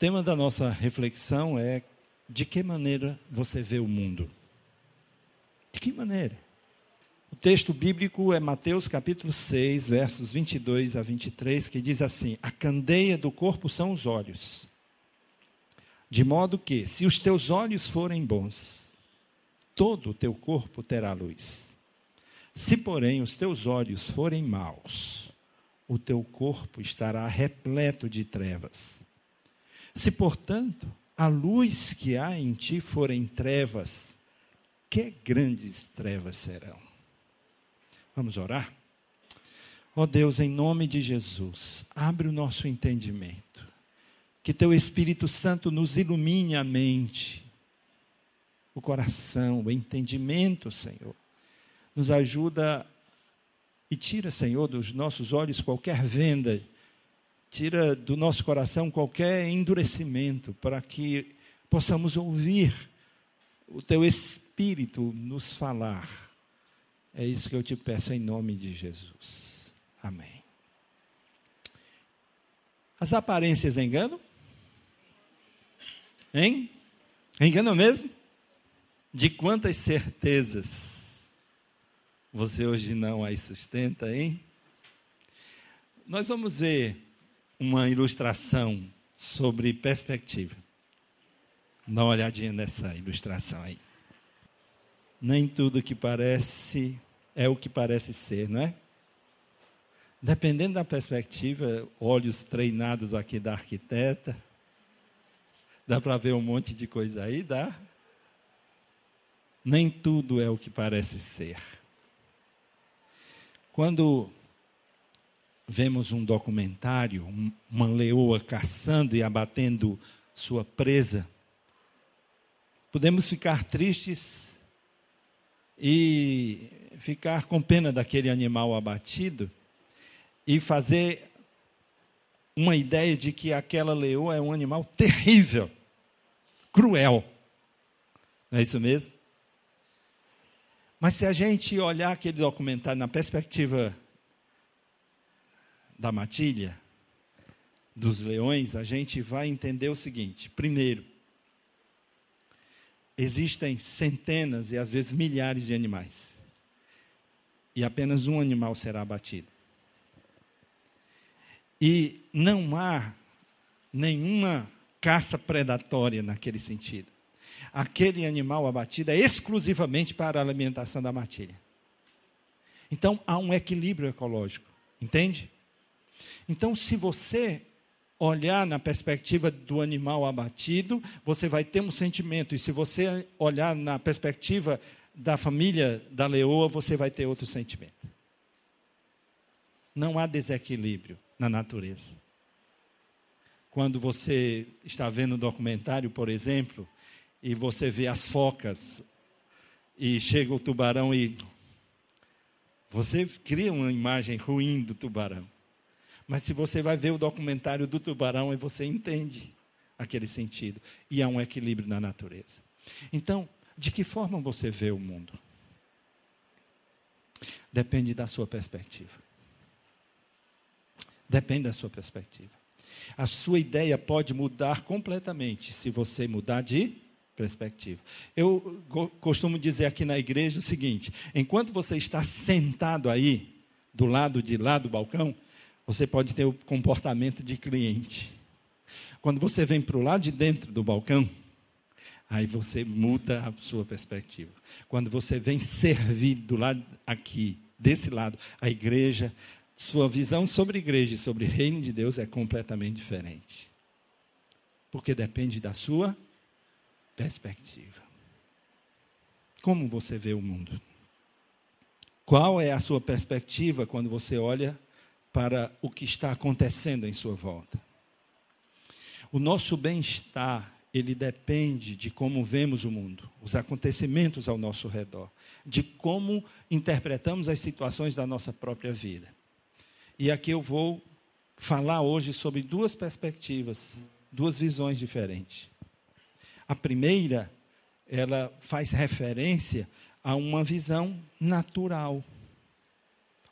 tema da nossa reflexão é de que maneira você vê o mundo? De que maneira? O texto bíblico é Mateus capítulo 6, versos 22 a 23, que diz assim: A candeia do corpo são os olhos. De modo que, se os teus olhos forem bons, todo o teu corpo terá luz. Se, porém, os teus olhos forem maus, o teu corpo estará repleto de trevas. Se, portanto, a luz que há em ti forem trevas, que grandes trevas serão. Vamos orar? Ó oh Deus, em nome de Jesus, abre o nosso entendimento. Que teu Espírito Santo nos ilumine a mente, o coração, o entendimento, Senhor. Nos ajuda e tira, Senhor, dos nossos olhos qualquer venda, tira do nosso coração qualquer endurecimento, para que possamos ouvir o Teu Espírito nos falar. É isso que eu te peço em nome de Jesus. Amém. As aparências enganam? Hein? Enganam mesmo? De quantas certezas você hoje não as sustenta, hein? Nós vamos ver uma ilustração sobre perspectiva. Dá uma olhadinha nessa ilustração aí. Nem tudo que parece é o que parece ser, não é? Dependendo da perspectiva, olhos treinados aqui da arquiteta, dá para ver um monte de coisa aí, dá? Nem tudo é o que parece ser. Quando vemos um documentário, uma leoa caçando e abatendo sua presa, podemos ficar tristes e ficar com pena daquele animal abatido e fazer uma ideia de que aquela leoa é um animal terrível, cruel. Não é isso mesmo? Mas se a gente olhar aquele documentário na perspectiva da matilha, dos leões, a gente vai entender o seguinte: primeiro, existem centenas e às vezes milhares de animais, e apenas um animal será abatido. E não há nenhuma caça predatória naquele sentido aquele animal abatido é exclusivamente para a alimentação da matilha. Então há um equilíbrio ecológico, entende? Então, se você olhar na perspectiva do animal abatido, você vai ter um sentimento, e se você olhar na perspectiva da família da leoa, você vai ter outro sentimento. Não há desequilíbrio na natureza. Quando você está vendo um documentário, por exemplo, e você vê as focas, e chega o tubarão e. Você cria uma imagem ruim do tubarão. Mas se você vai ver o documentário do tubarão, você entende aquele sentido. E há um equilíbrio na natureza. Então, de que forma você vê o mundo? Depende da sua perspectiva. Depende da sua perspectiva. A sua ideia pode mudar completamente se você mudar de perspectiva. Eu costumo dizer aqui na igreja o seguinte: enquanto você está sentado aí, do lado de lá do balcão, você pode ter o comportamento de cliente. Quando você vem para o lado de dentro do balcão, aí você muda a sua perspectiva. Quando você vem servir do lado aqui, desse lado, a igreja, sua visão sobre igreja e sobre reino de Deus é completamente diferente. Porque depende da sua perspectiva. Como você vê o mundo? Qual é a sua perspectiva quando você olha para o que está acontecendo em sua volta? O nosso bem-estar, ele depende de como vemos o mundo, os acontecimentos ao nosso redor, de como interpretamos as situações da nossa própria vida. E aqui eu vou falar hoje sobre duas perspectivas, duas visões diferentes. A primeira, ela faz referência a uma visão natural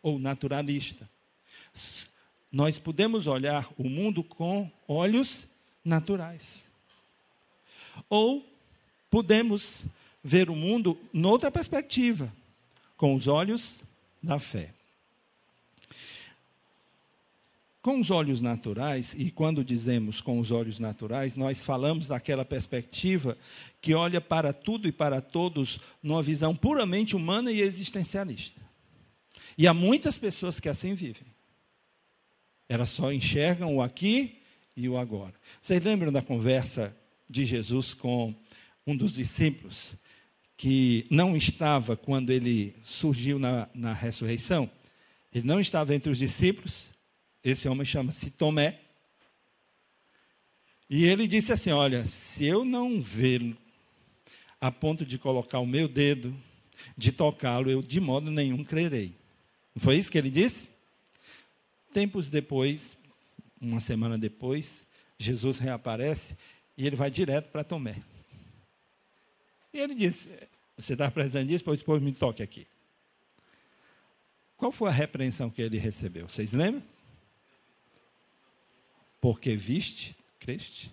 ou naturalista. Nós podemos olhar o mundo com olhos naturais. Ou podemos ver o mundo noutra perspectiva, com os olhos da fé. Com os olhos naturais, e quando dizemos com os olhos naturais, nós falamos daquela perspectiva que olha para tudo e para todos numa visão puramente humana e existencialista. E há muitas pessoas que assim vivem. Elas só enxergam o aqui e o agora. Vocês lembram da conversa de Jesus com um dos discípulos que não estava quando ele surgiu na, na ressurreição? Ele não estava entre os discípulos, esse homem chama-se Tomé. E ele disse assim: Olha, se eu não vê-lo a ponto de colocar o meu dedo, de tocá-lo, eu de modo nenhum crerei. Não foi isso que ele disse? Tempos depois, uma semana depois, Jesus reaparece e ele vai direto para Tomé. E ele disse: Você está precisando disso? Pois, pois me toque aqui. Qual foi a repreensão que ele recebeu? Vocês lembram? porque viste, creste.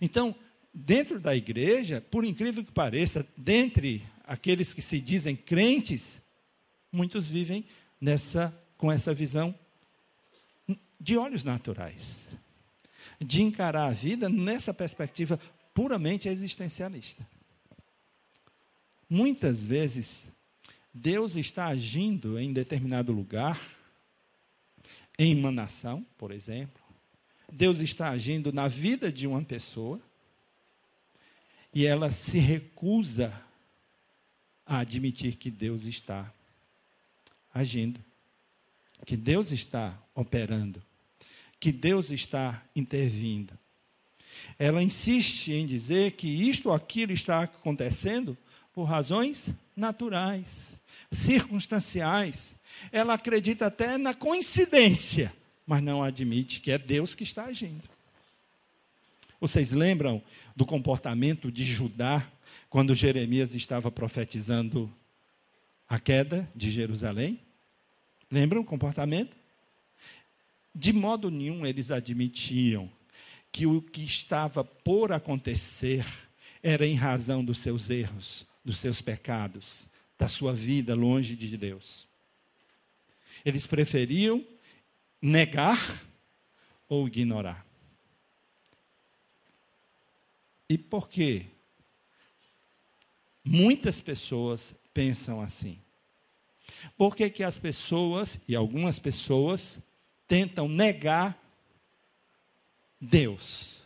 Então, dentro da igreja, por incrível que pareça, dentre aqueles que se dizem crentes, muitos vivem nessa com essa visão de olhos naturais, de encarar a vida nessa perspectiva puramente existencialista. Muitas vezes Deus está agindo em determinado lugar em uma nação, por exemplo. Deus está agindo na vida de uma pessoa e ela se recusa a admitir que Deus está agindo, que Deus está operando, que Deus está intervindo. Ela insiste em dizer que isto ou aquilo está acontecendo por razões naturais, circunstanciais, ela acredita até na coincidência, mas não admite que é Deus que está agindo. Vocês lembram do comportamento de Judá quando Jeremias estava profetizando a queda de Jerusalém? Lembram o comportamento? De modo nenhum eles admitiam que o que estava por acontecer era em razão dos seus erros, dos seus pecados, da sua vida longe de Deus. Eles preferiam negar ou ignorar. E por quê? Muitas pessoas pensam assim. Por que, que as pessoas, e algumas pessoas, tentam negar Deus,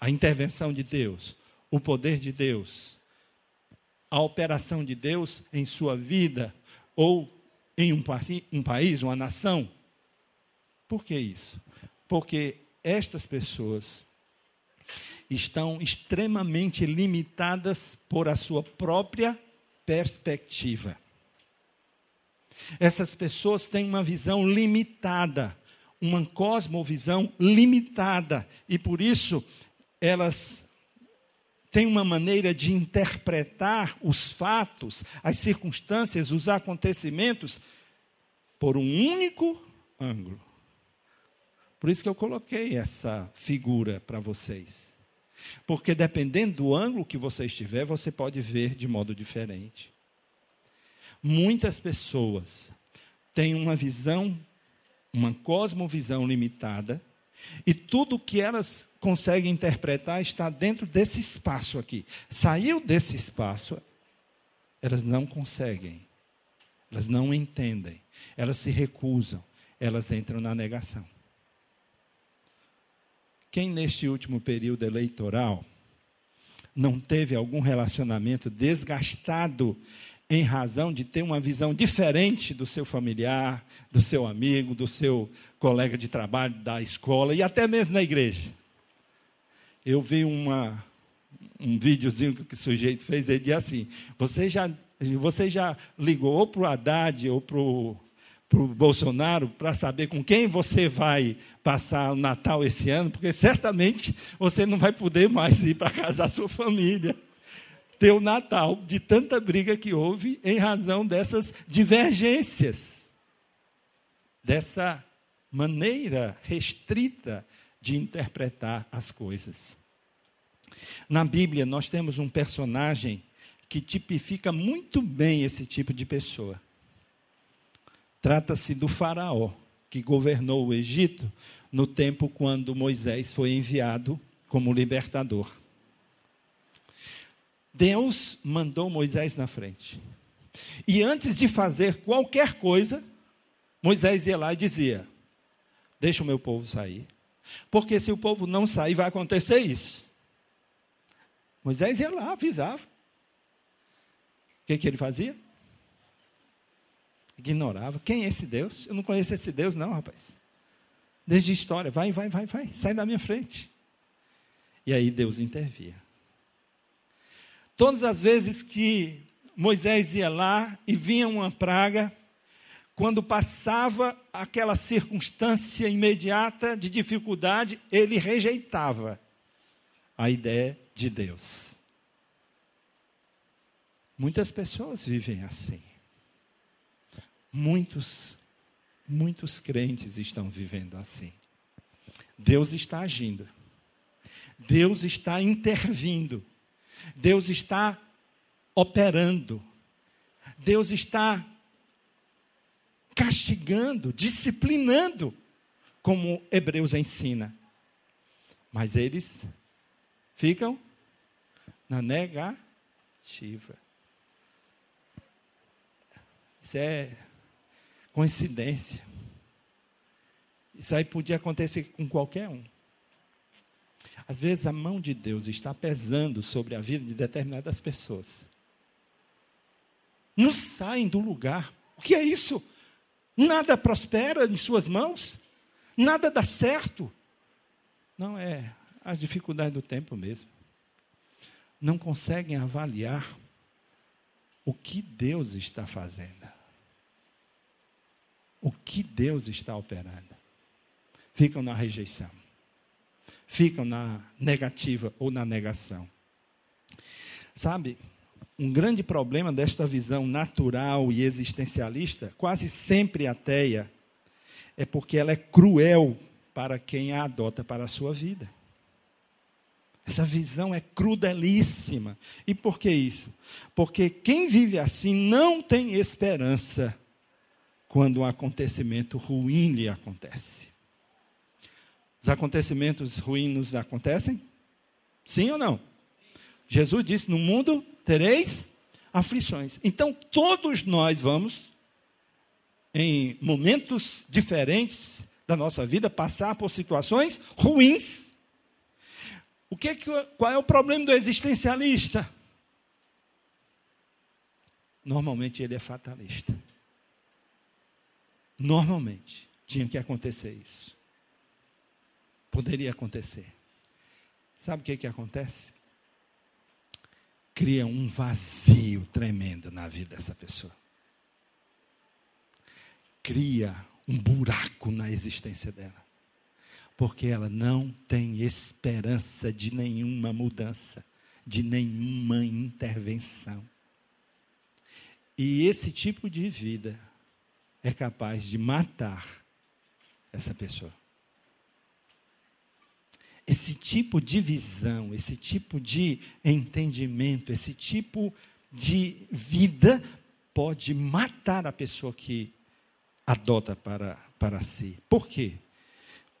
a intervenção de Deus, o poder de Deus, a operação de Deus em sua vida ou em um, um país, uma nação. Por que isso? Porque estas pessoas estão extremamente limitadas por a sua própria perspectiva. Essas pessoas têm uma visão limitada, uma cosmovisão limitada, e por isso elas tem uma maneira de interpretar os fatos, as circunstâncias, os acontecimentos por um único ângulo. Por isso que eu coloquei essa figura para vocês. Porque dependendo do ângulo que você estiver, você pode ver de modo diferente. Muitas pessoas têm uma visão, uma cosmovisão limitada, e tudo que elas conseguem interpretar está dentro desse espaço aqui. Saiu desse espaço, elas não conseguem, elas não entendem, elas se recusam, elas entram na negação. Quem neste último período eleitoral não teve algum relacionamento desgastado em razão de ter uma visão diferente do seu familiar, do seu amigo, do seu colega de trabalho, da escola e até mesmo na igreja. Eu vi uma, um videozinho que o sujeito fez, ele disse assim: você já, você já ligou ou para o Haddad ou para o para o Bolsonaro para saber com quem você vai passar o Natal esse ano, porque certamente você não vai poder mais ir para casa da sua família ter o Natal, de tanta briga que houve em razão dessas divergências, dessa maneira restrita de interpretar as coisas. Na Bíblia, nós temos um personagem que tipifica muito bem esse tipo de pessoa. Trata-se do Faraó, que governou o Egito no tempo quando Moisés foi enviado como libertador. Deus mandou Moisés na frente. E antes de fazer qualquer coisa, Moisés ia lá e dizia: Deixa o meu povo sair. Porque se o povo não sair, vai acontecer isso. Moisés ia lá, avisava. O que, que ele fazia? Ignorava. Quem é esse Deus? Eu não conheço esse Deus, não, rapaz. Desde história, vai, vai, vai, vai, sai da minha frente. E aí Deus intervia. Todas as vezes que Moisés ia lá e vinha uma praga, quando passava aquela circunstância imediata de dificuldade, ele rejeitava a ideia de Deus. Muitas pessoas vivem assim. Muitos, muitos crentes estão vivendo assim. Deus está agindo. Deus está intervindo. Deus está operando. Deus está castigando, disciplinando, como Hebreus ensina. Mas eles ficam na negativa. Isso é coincidência. Isso aí podia acontecer com qualquer um. Às vezes a mão de Deus está pesando sobre a vida de determinadas pessoas. Não saem do lugar. O que é isso? Nada prospera em suas mãos? Nada dá certo? Não é as dificuldades do tempo mesmo. Não conseguem avaliar o que Deus está fazendo. O que Deus está operando. Ficam na rejeição ficam na negativa ou na negação. Sabe, um grande problema desta visão natural e existencialista, quase sempre ateia, é porque ela é cruel para quem a adota para a sua vida. Essa visão é crudelíssima. E por que isso? Porque quem vive assim não tem esperança quando um acontecimento ruim lhe acontece. Os acontecimentos ruins nos acontecem? Sim ou não? Jesus disse: No mundo tereis aflições. Então, todos nós vamos, em momentos diferentes da nossa vida, passar por situações ruins. O que, qual é o problema do existencialista? Normalmente ele é fatalista. Normalmente tinha que acontecer isso poderia acontecer. Sabe o que, que acontece? Cria um vazio tremendo na vida dessa pessoa. Cria um buraco na existência dela. Porque ela não tem esperança de nenhuma mudança, de nenhuma intervenção. E esse tipo de vida é capaz de matar essa pessoa esse tipo de visão, esse tipo de entendimento, esse tipo de vida pode matar a pessoa que adota para, para si. Por quê?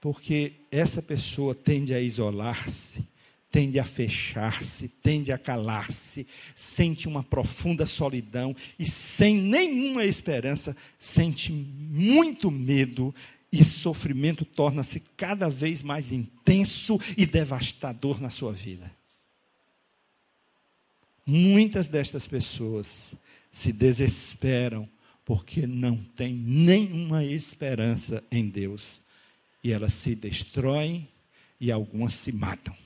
Porque essa pessoa tende a isolar-se, tende a fechar-se, tende a calar-se, sente uma profunda solidão e, sem nenhuma esperança, sente muito medo e sofrimento torna-se cada vez mais intenso e devastador na sua vida. Muitas destas pessoas se desesperam porque não têm nenhuma esperança em Deus. E elas se destroem e algumas se matam.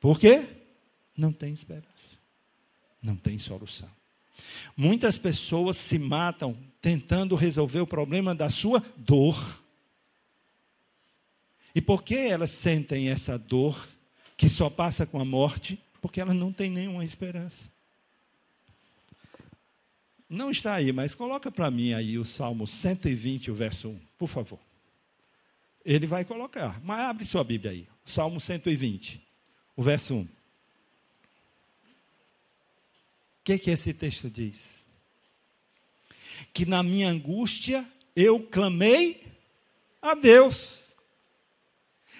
Por quê? Não tem esperança. Não tem solução. Muitas pessoas se matam tentando resolver o problema da sua dor. E por que elas sentem essa dor que só passa com a morte? Porque elas não têm nenhuma esperança. Não está aí, mas coloca para mim aí o Salmo 120, o verso 1, por favor. Ele vai colocar. Mas abre sua Bíblia aí. Salmo 120, o verso 1. O que, que esse texto diz? Que na minha angústia eu clamei a Deus.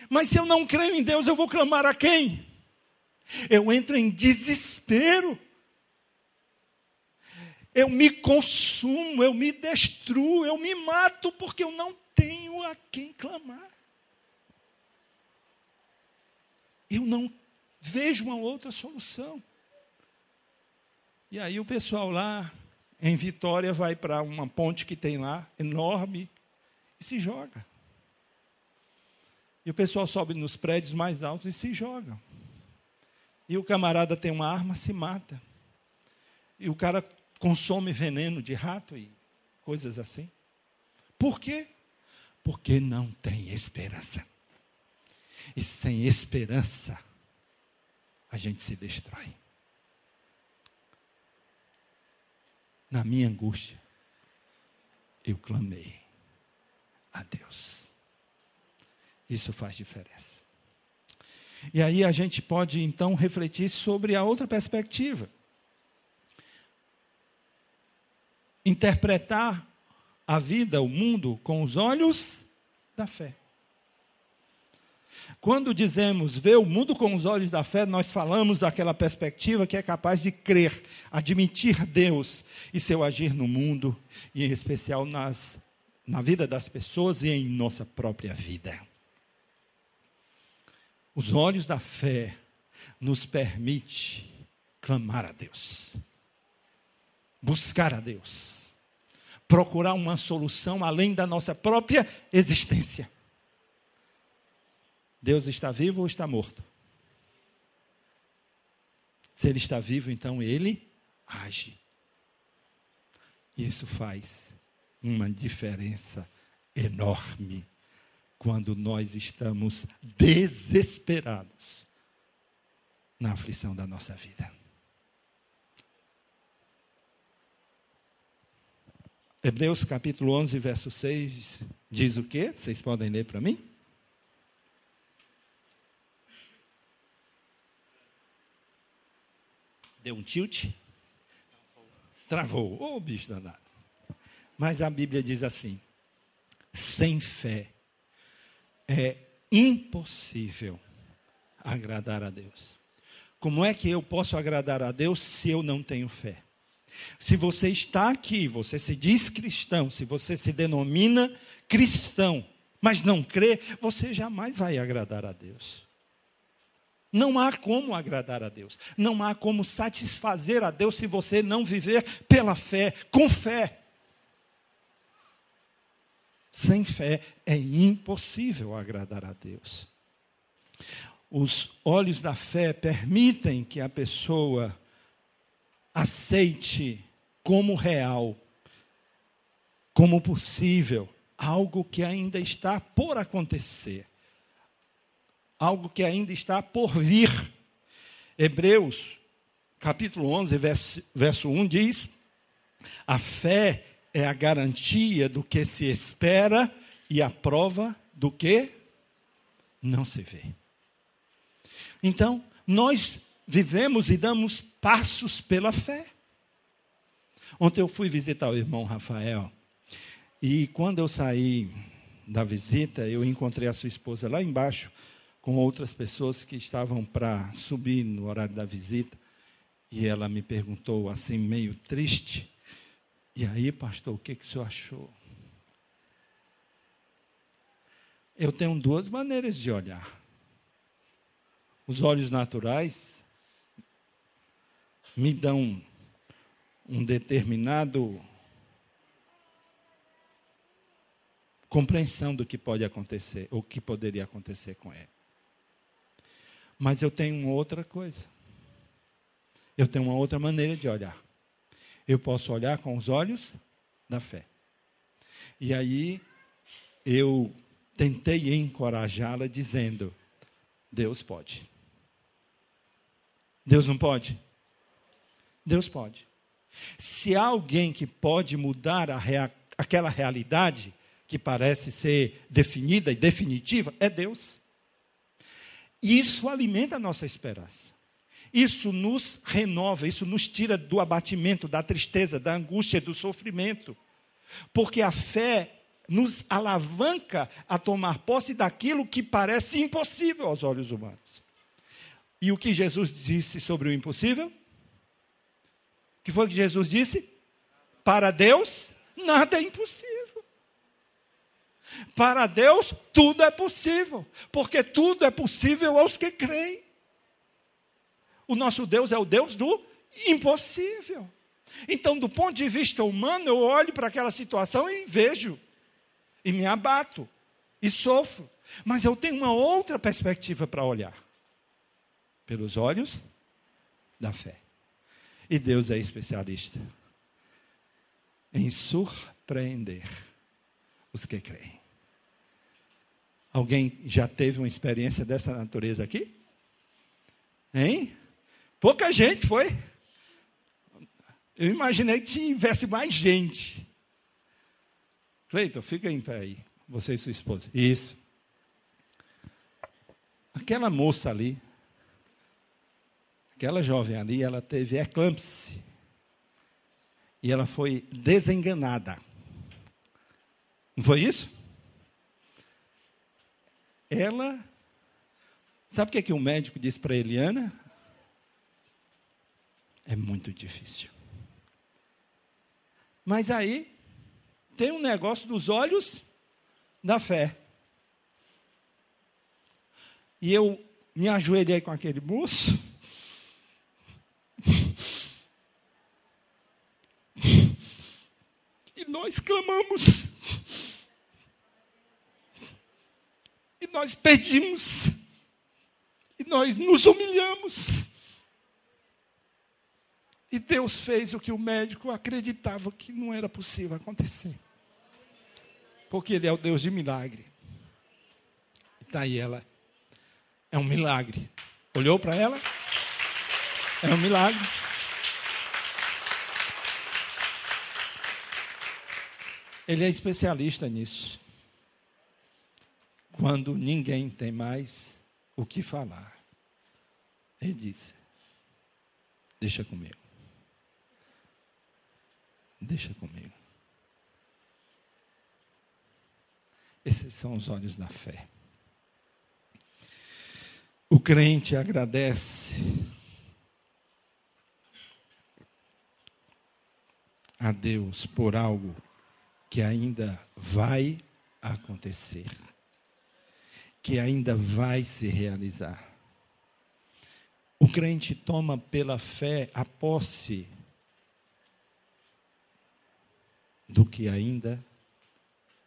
Mas se eu não creio em Deus, eu vou clamar a quem? Eu entro em desespero. Eu me consumo, eu me destruo, eu me mato porque eu não tenho a quem clamar. Eu não vejo uma outra solução. E aí o pessoal lá em Vitória vai para uma ponte que tem lá, enorme, e se joga. E o pessoal sobe nos prédios mais altos e se joga. E o camarada tem uma arma, se mata. E o cara consome veneno de rato e coisas assim. Por quê? Porque não tem esperança. E sem esperança, a gente se destrói. Na minha angústia, eu clamei a Deus. Isso faz diferença. E aí a gente pode então refletir sobre a outra perspectiva. interpretar a vida, o mundo, com os olhos da fé. Quando dizemos ver o mundo com os olhos da fé, nós falamos daquela perspectiva que é capaz de crer, admitir Deus e seu agir no mundo, e em especial nas, na vida das pessoas e em nossa própria vida. Os olhos da fé nos permite clamar a Deus buscar a Deus, procurar uma solução além da nossa própria existência. Deus está vivo ou está morto? Se ele está vivo, então ele age. Isso faz uma diferença enorme quando nós estamos desesperados na aflição da nossa vida. Hebreus capítulo 11, verso 6 diz o quê? Vocês podem ler para mim? Deu um tilt? Travou. Ô oh, bicho danado. Mas a Bíblia diz assim: sem fé é impossível agradar a Deus. Como é que eu posso agradar a Deus se eu não tenho fé? Se você está aqui, você se diz cristão, se você se denomina cristão, mas não crê, você jamais vai agradar a Deus. Não há como agradar a Deus. Não há como satisfazer a Deus se você não viver pela fé, com fé. Sem fé é impossível agradar a Deus. Os olhos da fé permitem que a pessoa aceite como real, como possível, algo que ainda está por acontecer, algo que ainda está por vir. Hebreus, capítulo 11, verso, verso 1 diz: A fé é a garantia do que se espera e a prova do que não se vê. Então, nós vivemos e damos passos pela fé. Ontem eu fui visitar o irmão Rafael e quando eu saí da visita, eu encontrei a sua esposa lá embaixo com outras pessoas que estavam para subir no horário da visita. E ela me perguntou assim, meio triste: E aí, pastor, o que, que o senhor achou? Eu tenho duas maneiras de olhar. Os olhos naturais me dão um determinado compreensão do que pode acontecer, ou que poderia acontecer com ele. Mas eu tenho uma outra coisa. Eu tenho uma outra maneira de olhar. Eu posso olhar com os olhos da fé. E aí eu tentei encorajá-la dizendo: Deus pode. Deus não pode? Deus pode. Se há alguém que pode mudar rea aquela realidade que parece ser definida e definitiva, é Deus. Isso alimenta a nossa esperança. Isso nos renova, isso nos tira do abatimento, da tristeza, da angústia, do sofrimento. Porque a fé nos alavanca a tomar posse daquilo que parece impossível aos olhos humanos. E o que Jesus disse sobre o impossível? O que foi que Jesus disse? Para Deus, nada é impossível. Para Deus, tudo é possível, porque tudo é possível aos que creem. O nosso Deus é o Deus do impossível. Então, do ponto de vista humano, eu olho para aquela situação e vejo, e me abato, e sofro. Mas eu tenho uma outra perspectiva para olhar pelos olhos da fé. E Deus é especialista em surpreender os que creem. Alguém já teve uma experiência dessa natureza aqui? Hein? Pouca gente foi. Eu imaginei que tivesse mais gente. Cleiton, fica em pé aí. Você e sua esposa. Isso. Aquela moça ali, aquela jovem ali, ela teve eclâmpsia. E ela foi desenganada. Não foi isso? Ela. Sabe o que, é que o médico disse para Eliana? É muito difícil. Mas aí tem um negócio dos olhos da fé. E eu me ajoelhei com aquele moço. E nós clamamos. E nós pedimos. E nós nos humilhamos. E Deus fez o que o médico acreditava que não era possível acontecer. Porque Ele é o Deus de milagre. E está aí ela. É um milagre. Olhou para ela? É um milagre. Ele é especialista nisso. Quando ninguém tem mais o que falar, ele diz: Deixa comigo. Deixa comigo. Esses são os olhos da fé. O crente agradece a Deus por algo que ainda vai acontecer, que ainda vai se realizar. O crente toma pela fé a posse do que ainda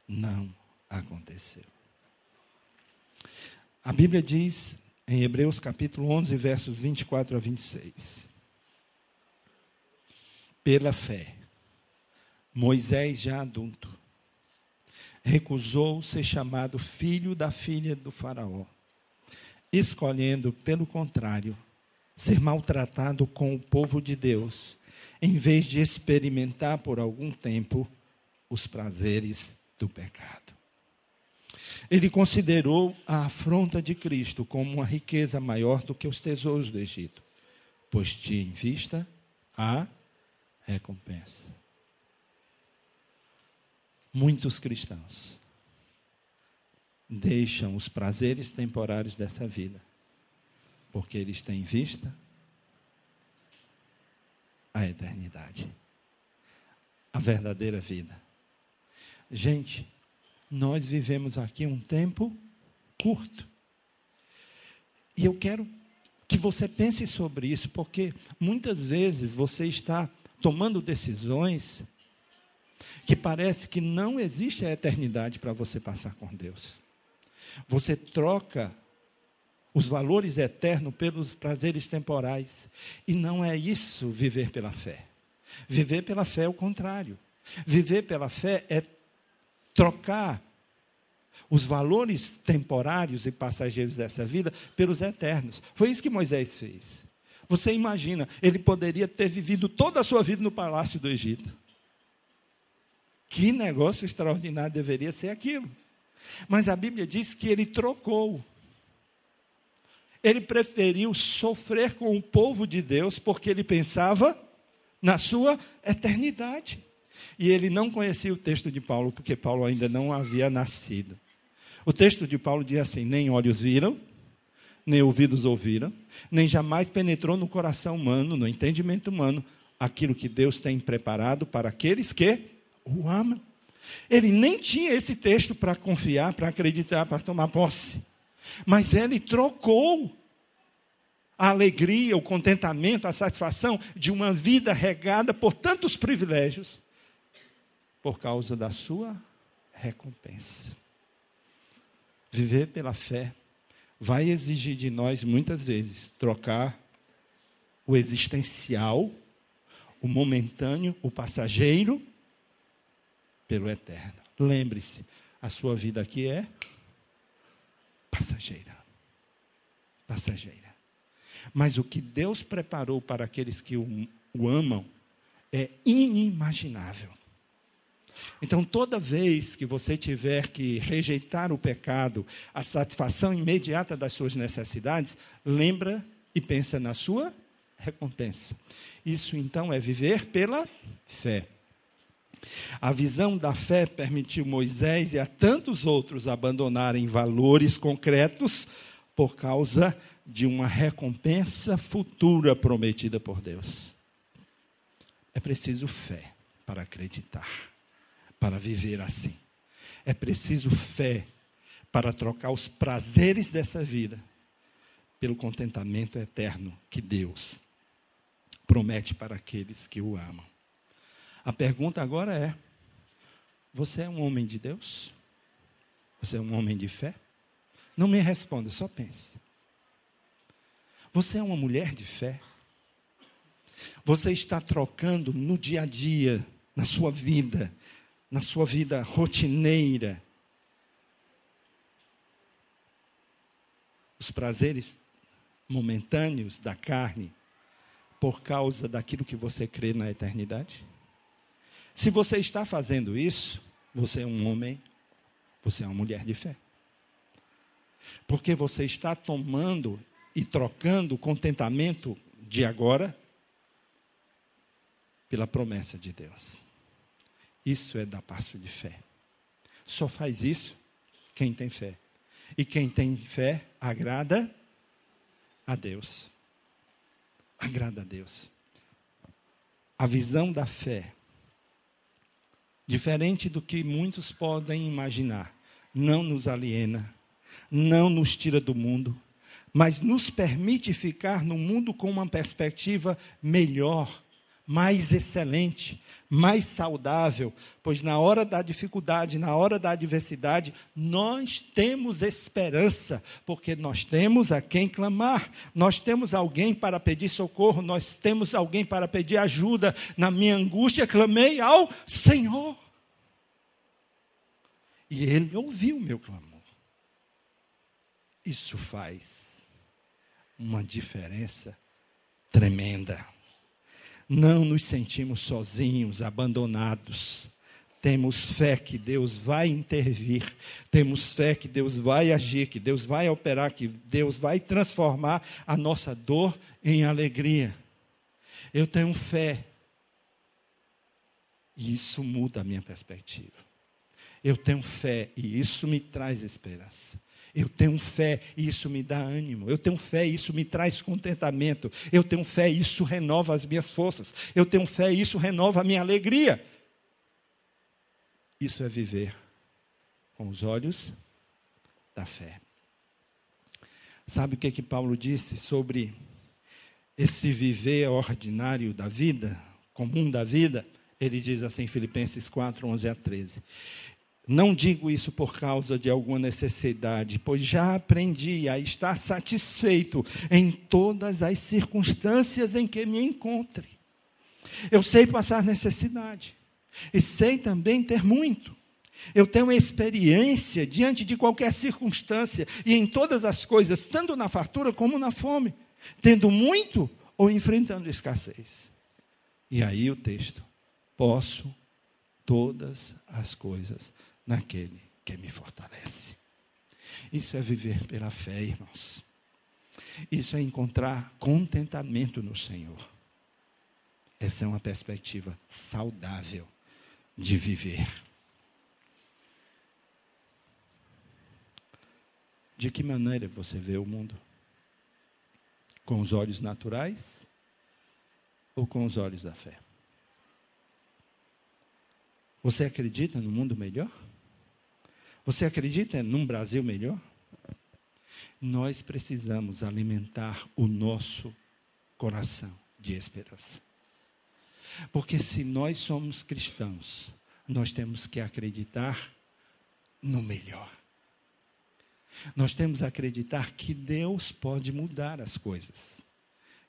não aconteceu. A Bíblia diz em Hebreus capítulo 11, versos 24 a 26. Pela fé, Moisés, já adulto, recusou ser chamado filho da filha do Faraó, escolhendo, pelo contrário, ser maltratado com o povo de Deus em vez de experimentar por algum tempo os prazeres do pecado. Ele considerou a afronta de Cristo como uma riqueza maior do que os tesouros do Egito, pois tinha em vista a recompensa. Muitos cristãos deixam os prazeres temporários dessa vida, porque eles têm vista a eternidade, a verdadeira vida. Gente, nós vivemos aqui um tempo curto. E eu quero que você pense sobre isso, porque muitas vezes você está tomando decisões que parece que não existe a eternidade para você passar com Deus. Você troca os valores eternos pelos prazeres temporais. E não é isso viver pela fé. Viver pela fé é o contrário. Viver pela fé é trocar os valores temporários e passageiros dessa vida pelos eternos. Foi isso que Moisés fez. Você imagina, ele poderia ter vivido toda a sua vida no palácio do Egito. Que negócio extraordinário deveria ser aquilo. Mas a Bíblia diz que ele trocou. Ele preferiu sofrer com o povo de Deus porque ele pensava na sua eternidade. E ele não conhecia o texto de Paulo porque Paulo ainda não havia nascido. O texto de Paulo diz assim: nem olhos viram, nem ouvidos ouviram, nem jamais penetrou no coração humano, no entendimento humano, aquilo que Deus tem preparado para aqueles que o amam. Ele nem tinha esse texto para confiar, para acreditar, para tomar posse. Mas ele trocou a alegria, o contentamento, a satisfação de uma vida regada por tantos privilégios por causa da sua recompensa. Viver pela fé vai exigir de nós, muitas vezes, trocar o existencial, o momentâneo, o passageiro, pelo eterno. Lembre-se, a sua vida aqui é passageira. Passageira. Mas o que Deus preparou para aqueles que o, o amam é inimaginável. Então, toda vez que você tiver que rejeitar o pecado, a satisfação imediata das suas necessidades, lembra e pensa na sua recompensa. Isso então é viver pela fé. A visão da fé permitiu Moisés e a tantos outros abandonarem valores concretos por causa de uma recompensa futura prometida por Deus. É preciso fé para acreditar para viver assim. É preciso fé para trocar os prazeres dessa vida pelo contentamento eterno que Deus promete para aqueles que o amam. A pergunta agora é: você é um homem de Deus? Você é um homem de fé? Não me responda, só pense. Você é uma mulher de fé? Você está trocando no dia a dia, na sua vida, na sua vida rotineira. Os prazeres momentâneos da carne por causa daquilo que você crê na eternidade? Se você está fazendo isso, você é um homem, você é uma mulher de fé. Porque você está tomando e trocando o contentamento de agora pela promessa de Deus. Isso é dar passo de fé. Só faz isso quem tem fé. E quem tem fé agrada a Deus. Agrada a Deus. A visão da fé, diferente do que muitos podem imaginar, não nos aliena, não nos tira do mundo, mas nos permite ficar no mundo com uma perspectiva melhor, mais excelente, mais saudável, pois na hora da dificuldade, na hora da adversidade, nós temos esperança, porque nós temos a quem clamar, nós temos alguém para pedir socorro, nós temos alguém para pedir ajuda. Na minha angústia, clamei ao Senhor. E Ele ouviu o meu clamor. Isso faz uma diferença tremenda não nos sentimos sozinhos, abandonados. Temos fé que Deus vai intervir, temos fé que Deus vai agir, que Deus vai operar, que Deus vai transformar a nossa dor em alegria. Eu tenho fé. E isso muda a minha perspectiva. Eu tenho fé e isso me traz esperança. Eu tenho fé e isso me dá ânimo. Eu tenho fé e isso me traz contentamento. Eu tenho fé e isso renova as minhas forças. Eu tenho fé e isso renova a minha alegria. Isso é viver com os olhos da fé. Sabe o que, que Paulo disse sobre esse viver ordinário da vida, comum da vida? Ele diz assim em Filipenses 4, 11 a 13. Não digo isso por causa de alguma necessidade, pois já aprendi a estar satisfeito em todas as circunstâncias em que me encontre. Eu sei passar necessidade e sei também ter muito. Eu tenho experiência diante de qualquer circunstância e em todas as coisas, tanto na fartura como na fome, tendo muito ou enfrentando escassez. E aí o texto: posso todas as coisas naquele que me fortalece. Isso é viver pela fé, irmãos. Isso é encontrar contentamento no Senhor. Essa é uma perspectiva saudável de viver. De que maneira você vê o mundo? Com os olhos naturais ou com os olhos da fé? Você acredita no mundo melhor? Você acredita num Brasil melhor? Nós precisamos alimentar o nosso coração de esperança. Porque se nós somos cristãos, nós temos que acreditar no melhor. Nós temos que acreditar que Deus pode mudar as coisas,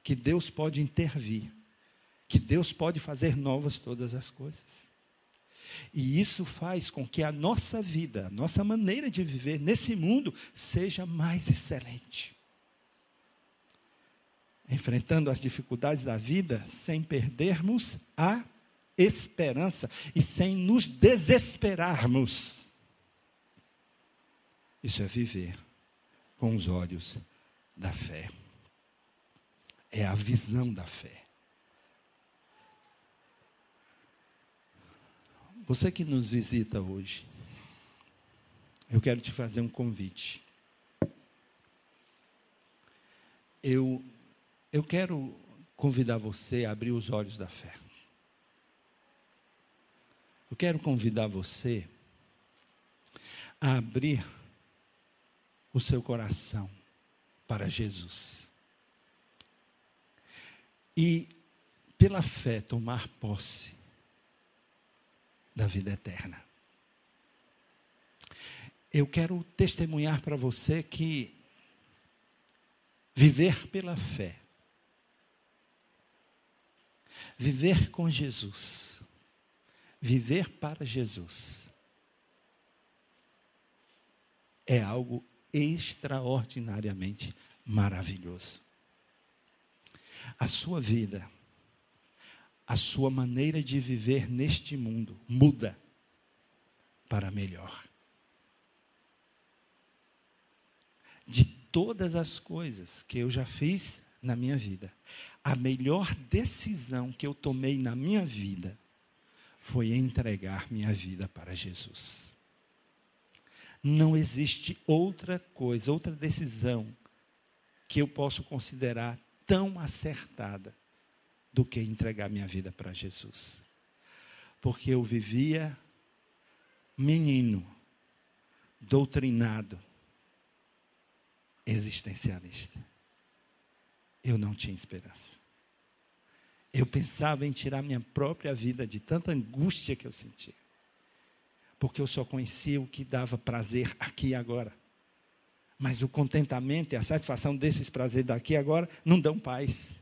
que Deus pode intervir, que Deus pode fazer novas todas as coisas. E isso faz com que a nossa vida, a nossa maneira de viver nesse mundo seja mais excelente. Enfrentando as dificuldades da vida sem perdermos a esperança e sem nos desesperarmos. Isso é viver com os olhos da fé. É a visão da fé. Você que nos visita hoje, eu quero te fazer um convite. Eu, eu quero convidar você a abrir os olhos da fé. Eu quero convidar você a abrir o seu coração para Jesus. E, pela fé, tomar posse da vida eterna. Eu quero testemunhar para você que viver pela fé, viver com Jesus, viver para Jesus, é algo extraordinariamente maravilhoso. A sua vida a sua maneira de viver neste mundo muda para melhor. De todas as coisas que eu já fiz na minha vida, a melhor decisão que eu tomei na minha vida foi entregar minha vida para Jesus. Não existe outra coisa, outra decisão que eu posso considerar tão acertada do que entregar minha vida para Jesus. Porque eu vivia menino, doutrinado, existencialista. Eu não tinha esperança. Eu pensava em tirar minha própria vida de tanta angústia que eu sentia. Porque eu só conhecia o que dava prazer aqui e agora. Mas o contentamento e a satisfação desses prazeres daqui e agora não dão paz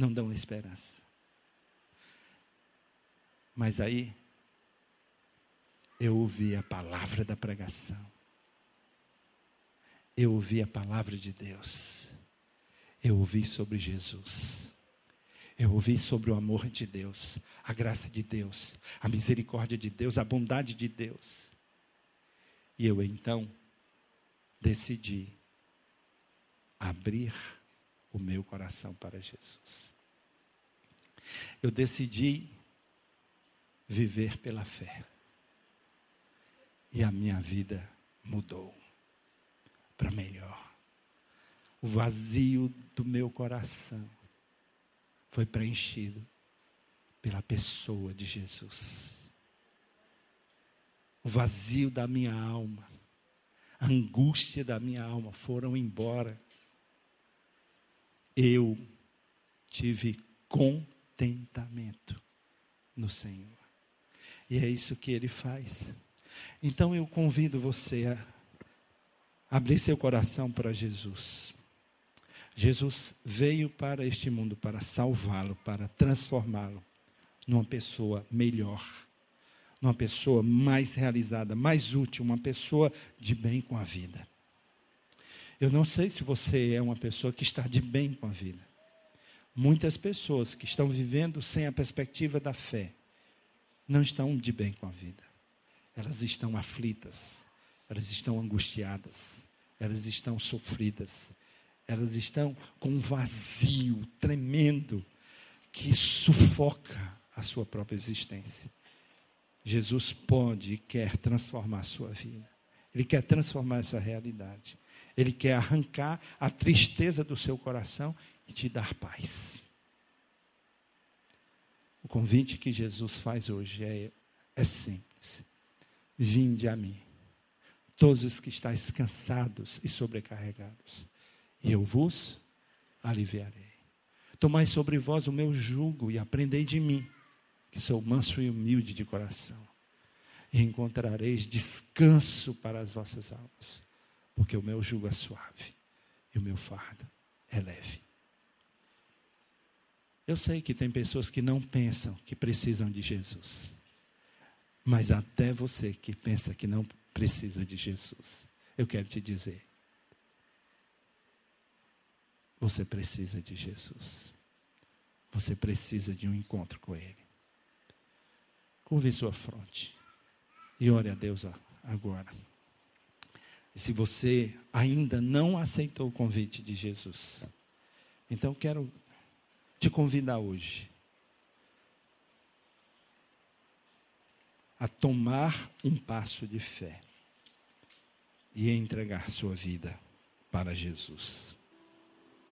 não dão esperança. Mas aí, eu ouvi a palavra da pregação. Eu ouvi a palavra de Deus. Eu ouvi sobre Jesus. Eu ouvi sobre o amor de Deus, a graça de Deus, a misericórdia de Deus, a bondade de Deus. E eu então decidi abrir o meu coração para Jesus. Eu decidi viver pela fé. E a minha vida mudou para melhor. O vazio do meu coração foi preenchido pela pessoa de Jesus. O vazio da minha alma, a angústia da minha alma foram embora. Eu tive contentamento no Senhor. E é isso que ele faz. Então eu convido você a abrir seu coração para Jesus. Jesus veio para este mundo para salvá-lo, para transformá-lo numa pessoa melhor, numa pessoa mais realizada, mais útil, uma pessoa de bem com a vida. Eu não sei se você é uma pessoa que está de bem com a vida. Muitas pessoas que estão vivendo sem a perspectiva da fé não estão de bem com a vida. Elas estão aflitas, elas estão angustiadas, elas estão sofridas, elas estão com um vazio tremendo que sufoca a sua própria existência. Jesus pode e quer transformar a sua vida. Ele quer transformar essa realidade. Ele quer arrancar a tristeza do seu coração e te dar paz. O convite que Jesus faz hoje é, é simples: vinde a mim, todos os que estáis cansados e sobrecarregados, e eu vos aliviarei. Tomai sobre vós o meu jugo e aprendei de mim, que sou manso e humilde de coração, e encontrareis descanso para as vossas almas, porque o meu jugo é suave e o meu fardo é leve. Eu sei que tem pessoas que não pensam que precisam de Jesus. Mas até você que pensa que não precisa de Jesus, eu quero te dizer: você precisa de Jesus. Você precisa de um encontro com Ele. Curve sua fronte e ore a Deus agora. Se você ainda não aceitou o convite de Jesus, então quero te convidar hoje a tomar um passo de fé e entregar sua vida para Jesus.